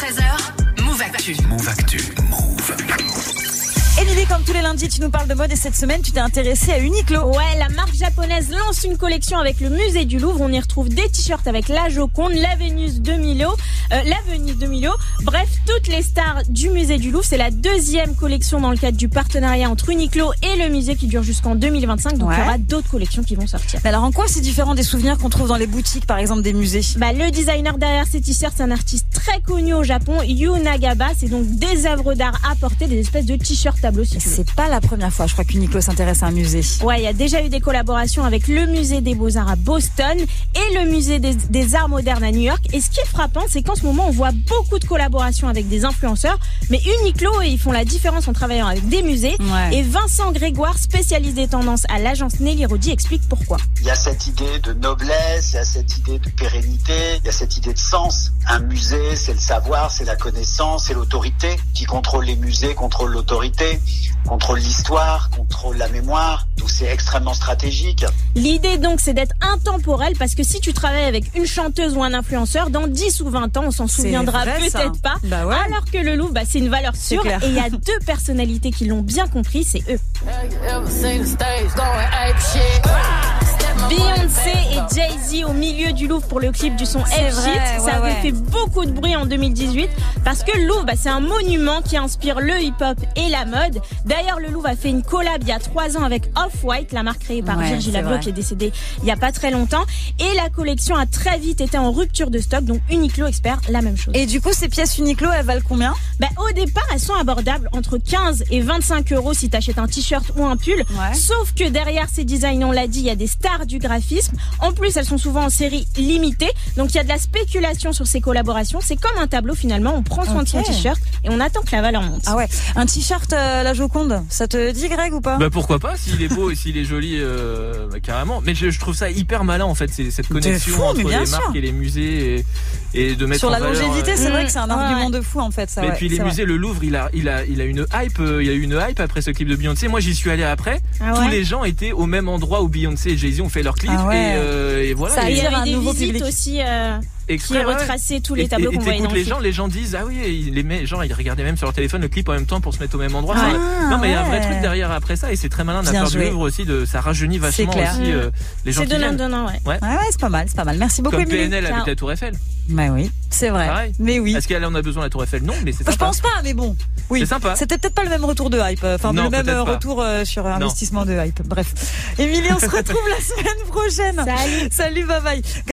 13h, Move Actu. Move Actu. Tous les lundis, tu nous parles de mode et cette semaine, tu t'es intéressée à Uniqlo. Ouais, la marque japonaise lance une collection avec le musée du Louvre. On y retrouve des t-shirts avec la Joconde, la Vénus de Milo, euh, la Venise de Milo. Bref, toutes les stars du musée du Louvre. C'est la deuxième collection dans le cadre du partenariat entre Uniqlo et le musée qui dure jusqu'en 2025. Donc Ouais. il y aura d'autres collections qui vont sortir. Mais alors en quoi c'est différent des souvenirs qu'on trouve dans les boutiques, par exemple des musées? Bah, le designer derrière ces t-shirts, c'est un artiste très connu au Japon, Yu Nagaba. C'est donc des œuvres d'art à porter, des espèces de t-shirts tableaux si tu veux. C'est pas la première fois, je crois qu'Uniqlo s'intéresse à un musée. Ouais, il y a déjà eu des collaborations avec le musée des Beaux-Arts à Boston et le musée des, des Arts modernes à New York. Et ce qui est frappant, c'est qu'en ce moment, on voit beaucoup de collaborations avec des influenceurs. Mais Uniqlo, ils font la différence en travaillant avec des musées. Ouais. Et Vincent Grégoire, spécialiste des tendances à l'agence Nelly Rodi, explique pourquoi. Il y a cette idée de noblesse, il y a cette idée de pérennité, il y a cette idée de sens. Un musée, c'est le savoir, c'est la connaissance, c'est l'autorité. Qui contrôle les musées, contrôle l'autorité, contrôle l'histoire, contrôle la mémoire. Donc c'est extrêmement stratégique. L'idée donc, c'est d'être intemporel parce que si tu travailles avec une chanteuse ou un influenceur, dans 10 ou 20 ans, on s'en souviendra peut-être pas. Bah ouais. Alors que le Louvre, bah, c'est une valeur sûre. Et il y a deux personnalités qui l'ont bien compris, c'est eux. Beyoncé et Jay-Z au milieu du Louvre pour le clip du son C'est F vrai, Shit. ouais, Ça avait ouais. Fait beaucoup de bruit en 2018 parce que le Louvre, bah, c'est un monument qui inspire le hip-hop et la mode. D'ailleurs, le Louvre a fait une collab il y a trois ans avec Off-White, la marque créée par Ouais, Virgil Abloh qui est décédé il y a pas très longtemps. Et la collection a très vite été en rupture de stock, donc Uniqlo espère la même chose. Et du coup, ces pièces Uniqlo, elles valent combien? Bah, au départ, elles sont abordables entre 15 et 25 euros si t'achètes un t-shirt ou un pull. Ouais. Sauf que derrière ces designs, on l'a dit, il y a des stars du graphisme. En plus, elles sont souvent en série limitée. Donc, il y a de la spéculation sur ces collaborations. C'est comme un tableau finalement. On prend soin de son t-shirt et on attend que la valeur monte. Ah ouais, un t-shirt euh, la Joconde, ça te dit Greg ou pas? Bah pourquoi pas s'il est beau et s'il est joli euh, bah, carrément mais je, je trouve ça hyper malin en fait c'est cette connexion fou, mais entre bien les sûr. marques et les musées et, et de mettre Sur en la valeur, longévité, euh, c'est Mmh. vrai que c'est un Ouais, argument ouais. de fou en fait. Ça, et ouais, puis les vrai. musées, le Louvre, il a, il a, il a une hype, euh, il y a eu une hype après ce clip de Beyoncé. Moi, j'y suis allé après. Ah Tous les gens étaient au même endroit où Beyoncé et Jay-Z ont fait leur clip Ah ouais. et, euh, et voilà. Ça y attire un nouveau visites public. aussi euh, qui ouais. retraçaient tous les tableaux qu'on le les clip. gens, les gens disent ah oui, les met- genre ils regardaient même sur leur téléphone le clip en même temps pour se mettre au même endroit. Ah, non mais il y a un vrai truc derrière après ça et c'est très malin part du. Louvre aussi de ça rajeunit vachement aussi euh, les gens C'est donnant ouais. Ouais, ouais, c'est pas mal, c'est pas mal. Merci beaucoup, Comme. PNL avec Ciao. la Tour Eiffel. Bah oui, c'est vrai. Pareil. Mais oui. Est-ce qu'elle en a besoin la Tour Eiffel? Non, mais c'est Je sympa. pense pas, mais bon. Oui. C'est sympa. C'était peut-être pas le même retour de hype. euh, Enfin, Non, le même euh, retour euh, sur investissement de hype. Bref. Émilie, on se retrouve la semaine prochaine. Salut. Salut, bye bye.